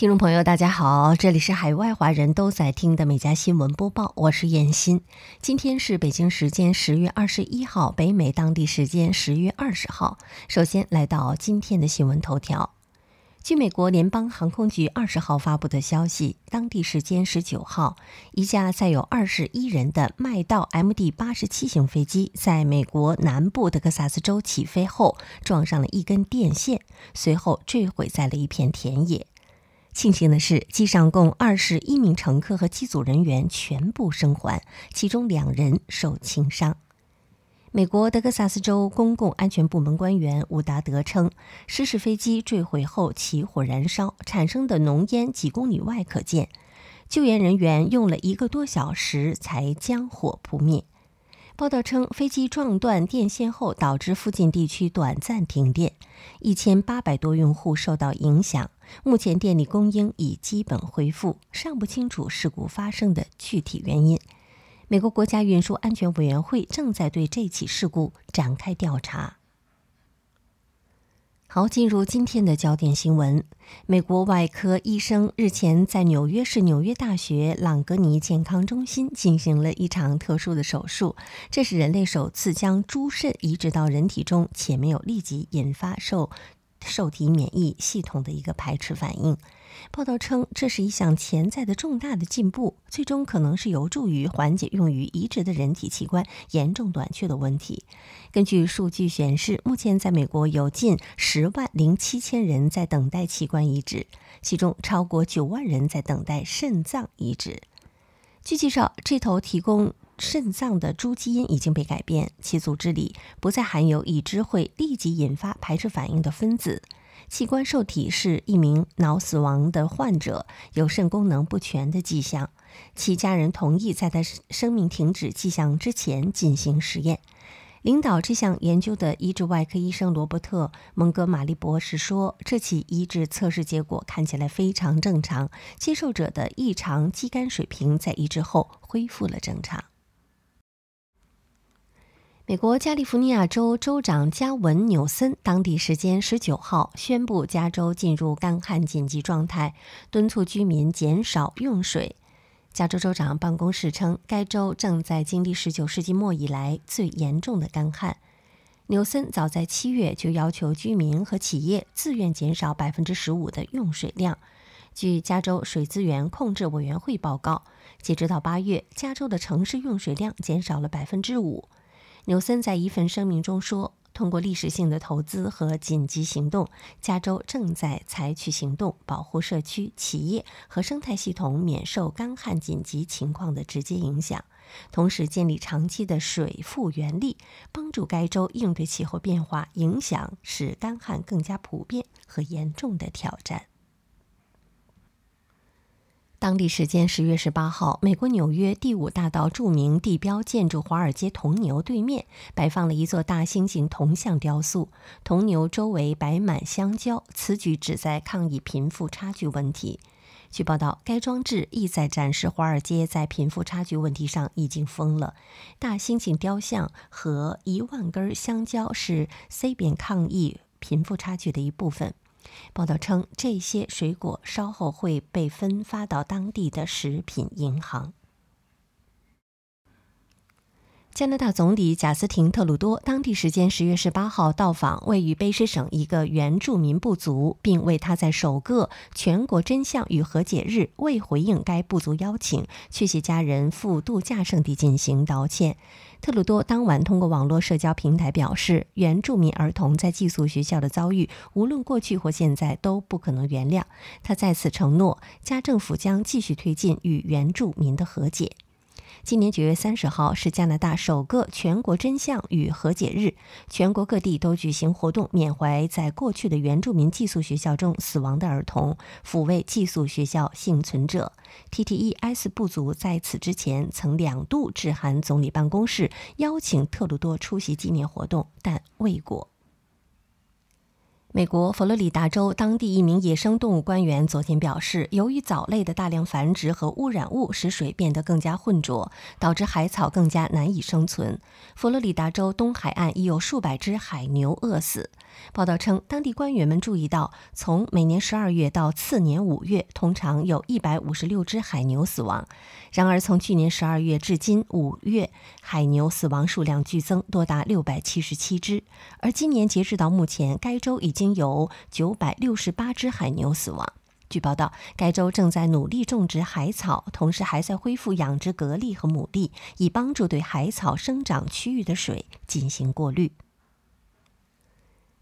听众朋友，大家好，这里是海外华人都在听的每家新闻播报，我是燕欣。今天是北京时间十月二十一号，北美当地时间十月二十号。首先来到今天的新闻头条。据美国联邦航空局二十号发布的消息，当地时间十九号，一架载有二十一人的麦道 MD 八十七型飞机在美国南部德克萨斯州起飞后撞上了一根电线，随后坠毁在了一片田野。庆幸的是，机上共二十一名乘客和机组人员全部生还，其中两人受轻伤。美国德克萨斯州公共安全部门官员伍达德称，失事飞机坠毁后起火燃烧，产生的浓烟几公里外可见。救援人员用了一个多小时才将火扑灭。报道称，飞机撞断电线后，导致附近地区短暂停电，一千八百多用户受到影响。目前电力供应已基本恢复，尚不清楚事故发生的具体原因。美国国家运输安全委员会正在对这起事故展开调查。好，进入今天的焦点新闻：美国外科医生日前在纽约市纽约大学朗格尼健康中心进行了一场特殊的手术，这是人类首次将猪肾移植到人体中，且没有立即引发受受体免疫系统的一个排斥反应。报道称，这是一项潜在的重大的进步，最终可能是有助于缓解用于移植的人体器官严重短缺的问题。根据数据显示，目前在美国有近十万零七千人在等待器官移植，其中超过九万人在等待肾脏移植。据介绍，这头提供肾脏的猪基因已经被改变，其组织里不再含有已知会立即引发排斥反应的分子。器官受体是一名脑死亡的患者，有肾功能不全的迹象。其家人同意在他生命停止迹象之前进行实验。领导这项研究的移植外科医生罗伯特·蒙哥马利博士说：“这起移植测试结果看起来非常正常，接受者的异常肌酐水平在移植后恢复了正常。”美国加利福尼亚州州长加文·纽森当地时间十九号宣布，加州进入干旱紧急状态，敦促居民减少用水。加州州长办公室称，该州正在经历十九世纪末以来最严重的干旱。纽森早在七月就要求居民和企业自愿减少百分之十五的用水量。据加州水资源控制委员会报告，截止到八月，加州的城市用水量减少了百分之五。纽森在一份声明中说：“通过历史性的投资和紧急行动，加州正在采取行动，保护社区、企业和生态系统免受干旱紧急情况的直接影响，同时建立长期的水复原力，帮助该州应对气候变化影响使干旱更加普遍和严重的挑战。”当地时间十月十八号，美国纽约第五大道著名地标建筑华尔街铜牛对面摆放了一座大猩猩铜像雕塑，铜牛周围摆满香蕉，此举旨在抗议贫富差距问题。据报道，该装置意在展示华尔街在贫富差距问题上已经疯了。大猩猩雕像和一万根香蕉是 C 边抗议贫富差距的一部分。报道称，这些水果稍后会被分发到当地的食品银行。加拿大总理贾斯廷·特鲁多当地时间十月十八号到访位于卑诗省一个原住民部族，并为他在首个全国真相与和解日未回应该部族邀请，去其家人赴度假胜地进行道歉。特鲁多当晚通过网络社交平台表示，原住民儿童在寄宿学校的遭遇，无论过去或现在都不可能原谅。他再次承诺，加政府将继续推进与原住民的和解。今年九月三十号是加拿大首个全国真相与和解日，全国各地都举行活动，缅怀在过去的原住民寄宿学校中死亡的儿童，抚慰寄宿学校幸存者。TTES 部族在此之前曾两度致函总理办公室，邀请特鲁多出席纪念活动，但未果。美国佛罗里达州当地一名野生动物官员昨天表示，由于藻类的大量繁殖和污染物使水变得更加浑浊，导致海草更加难以生存。佛罗里达州东海岸已有数百只海牛饿死。报道称，当地官员们注意到，从每年十二月到次年五月，通常有一百五十六只海牛死亡。然而，从去年十二月至今五月，海牛死亡数量剧增，多达六百七十七只。而今年截止到目前，该州已经有九百六十八只海牛死亡。据报道，该州正在努力种植海草，同时还在恢复养殖蛤蜊和牡蛎，以帮助对海草生长区域的水进行过滤。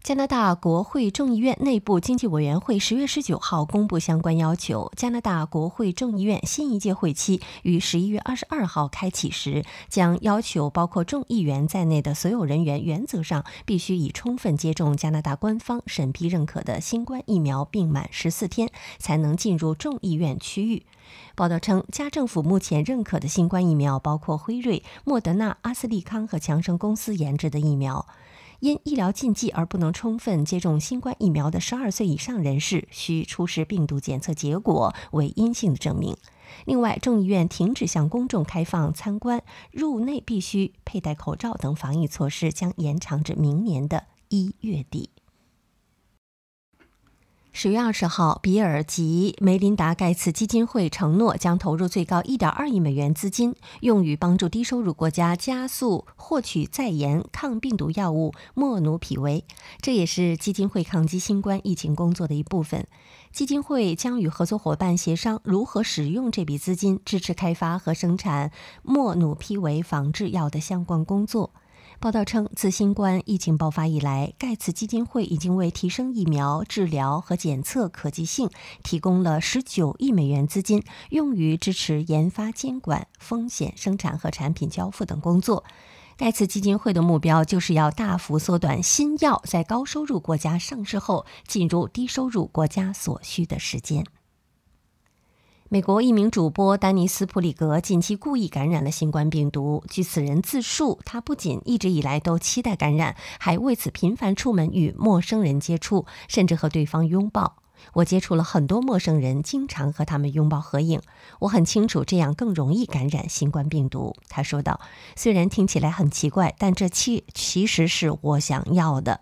加拿大国会众议院内部经济委员会十月十九号公布相关要求。加拿大国会众议院新一届会期于十一月二十二号开启时，将要求包括众议员在内的所有人员原则上必须已充分接种加拿大官方审批认可的新冠疫苗，并满十四天才能进入众议院区域。报道称，加政府目前认可的新冠疫苗包括辉瑞、莫德纳、阿斯利康和强生公司研制的疫苗。因医疗禁忌而不能充分接种新冠疫苗的十二岁以上人士，需出示病毒检测结果为阴性的证明。另外，众议院停止向公众开放参观，入内必须佩戴口罩等防疫措施将延长至明年的一月底。十月二十号，比尔及梅琳达·盖茨基金会承诺将投入最高一点二亿美元资金，用于帮助低收入国家加速获取在研抗病毒药物莫努匹韦。这也是基金会抗击新冠疫情工作的一部分。基金会将与合作伙伴协商如何使用这笔资金，支持开发和生产莫努匹韦仿制药的相关工作。报道称，自新冠疫情爆发以来，盖茨基金会已经为提升疫苗治疗和检测可及性提供了19亿美元资金，用于支持研发、监管、风险、生产和产品交付等工作。盖茨基金会的目标就是要大幅缩短新药在高收入国家上市后进入低收入国家所需的时间。美国一名主播丹尼斯·普里格近期故意感染了新冠病毒。据此人自述，他不仅一直以来都期待感染，还为此频繁出门与陌生人接触，甚至和对方拥抱。我接触了很多陌生人，经常和他们拥抱合影。我很清楚这样更容易感染新冠病毒，他说道。虽然听起来很奇怪，但这其其实是我想要的。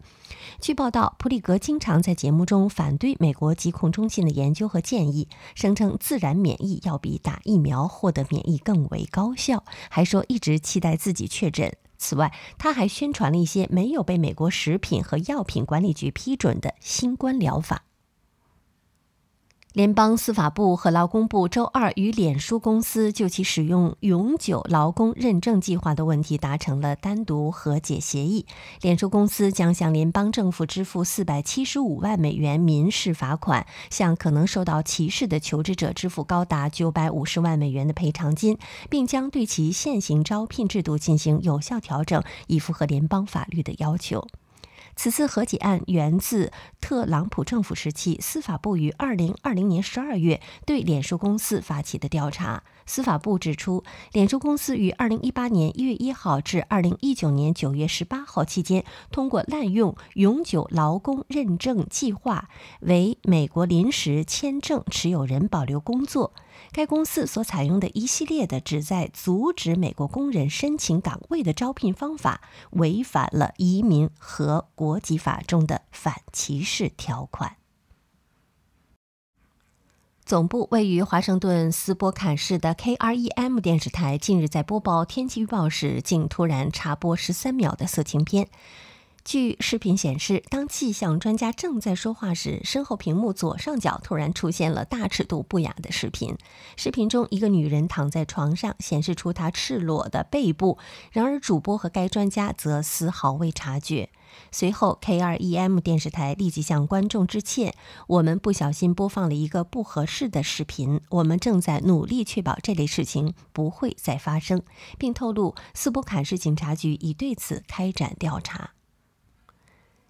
据报道，普里格经常在节目中反对美国疾控中心的研究和建议，声称自然免疫要比打疫苗获得免疫更为高效，还说一直期待自己确诊。此外，他还宣传了一些没有被美国食品和药品管理局批准的新冠疗法。联邦司法部和劳工部周二与脸书公司就其使用永久劳工认证计划的问题达成了单独和解协议。脸书公司将向联邦政府支付四百七十五万美元民事罚款，向可能受到歧视的求职者支付高达九百五十万美元的赔偿金，并将对其现行招聘制度进行有效调整，以符合联邦法律的要求。此次和解案源自特朗普政府时期，司法部于二零二零年十二月对脸书公司发起的调查。司法部指出，脸书公司于二零一八年一月一号至二零一九年九月十八号期间，通过滥用永久劳工认证计划为美国临时签证持有人保留工作。该公司所采用的一系列的旨在阻止美国工人申请岗位的招聘方法，违反了移民和国籍法中的反歧视条款。总部位于华盛顿斯波坎市的 KREM 电视台近日在播报天气预报时，竟突然插播十三秒的色情片。据视频显示，当气象专家正在说话时，身后屏幕左上角突然出现了大尺度不雅的视频。视频中，一个女人躺在床上，显示出她赤裸的背部。然而，主播和该专家则丝毫未察觉。随后，K2EM 电视台立即向观众致歉：“我们不小心播放了一个不合适的视频，我们正在努力确保这类事情不会再发生，并透露斯波坎市警察局已对此开展调查。”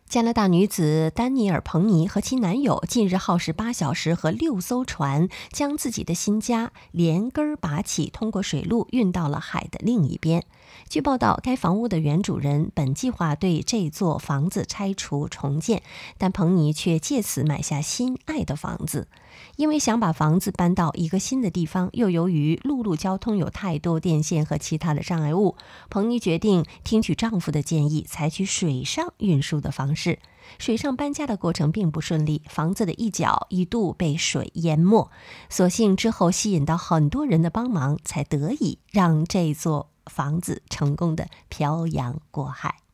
加拿大女子丹尼尔·彭尼和其男友近日耗时八小时和六艘船，将自己的新家连根儿拔起，通过水路运到了海的另一边。据报道，该房屋的原主人本计划对这座房子拆除重建，但彭尼却借此买下心爱的房子。因为想把房子搬到一个新的地方，又由于陆路交通有太多电线和其他的障碍物，彭尼决定听取丈夫的建议，采取水上运输的方式。水上搬家的过程并不顺利，房子的一角一度被水淹没。所幸之后吸引到很多人的帮忙，才得以让这座房子成功的漂洋过海。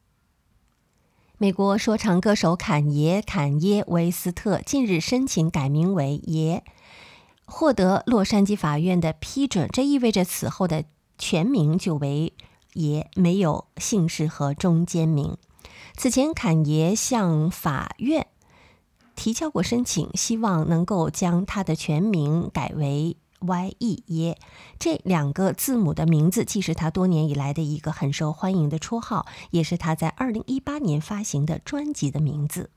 美国说唱歌手坎爷·坎耶·维斯特近日申请改名为爷，获得洛杉矶法院的批准。这意味着此后的全名就为爷，没有姓氏和中间名。此前，坎爷向法院提交过申请，希望能够将他的全名改为。Y.E. 耶，这两个字母的名字既是他多年以来的一个很受欢迎的绰号，也是他在二零一八年发行的专辑的名字。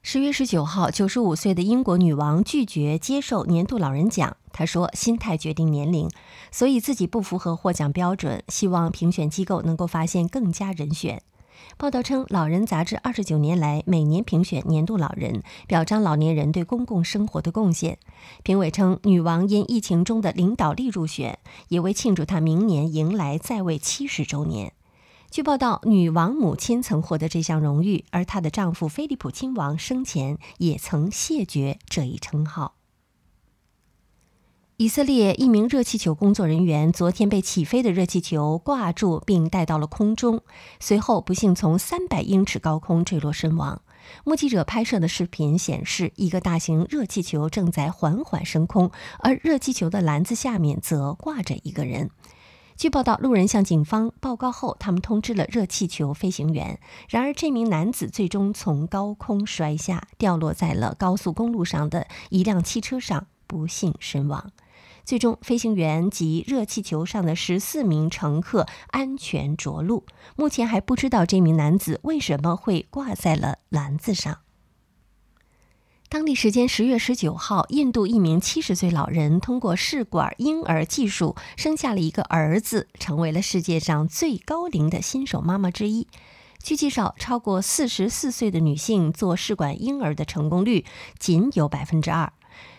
十月十九号，九十五岁的英国女王拒绝接受年度老人奖。她说：“心态决定年龄，所以自己不符合获奖标准，希望评选机构能够发现更加人选。”报道称，《老人》杂志二十九年来每年评选年度老人，表彰老年人对公共生活的贡献。评委称，女王因疫情中的领导力入选，也为庆祝她明年迎来在位七十周年。据报道，女王母亲曾获得这项荣誉，而她的丈夫菲利普亲王生前也曾谢绝这一称号。以色列一名热气球工作人员昨天被起飞的热气球挂住，并带到了空中，随后不幸从三百英尺高空坠落身亡。目击者拍摄的视频显示，一个大型热气球正在缓缓升空，而热气球的篮子下面则挂着一个人。据报道，路人向警方报告后，他们通知了热气球飞行员。然而，这名男子最终从高空摔下，掉落在了高速公路上的一辆汽车上，不幸身亡。最终，飞行员及热气球上的十四名乘客安全着陆。目前还不知道这名男子为什么会挂在了篮子上。当地时间十月十九号，印度一名七十岁老人通过试管婴儿技术生下了一个儿子，成为了世界上最高龄的新手妈妈之一。据介绍，超过四十四岁的女性做试管婴儿的成功率仅有百分之二。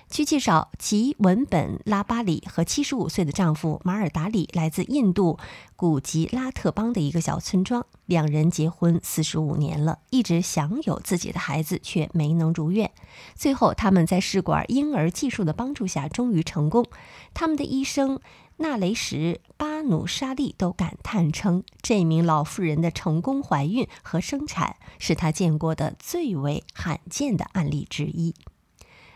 据介绍，吉文本拉巴里和七十五岁的丈夫马尔达里来自印度古吉拉特邦的一个小村庄。两人结婚四十五年了，一直想有自己的孩子，却没能如愿。最后，他们在试管婴儿技术的帮助下，终于成功。他们的医生纳雷什巴努沙利都感叹称，这名老妇人的成功怀孕和生产是他见过的最为罕见的案例之一。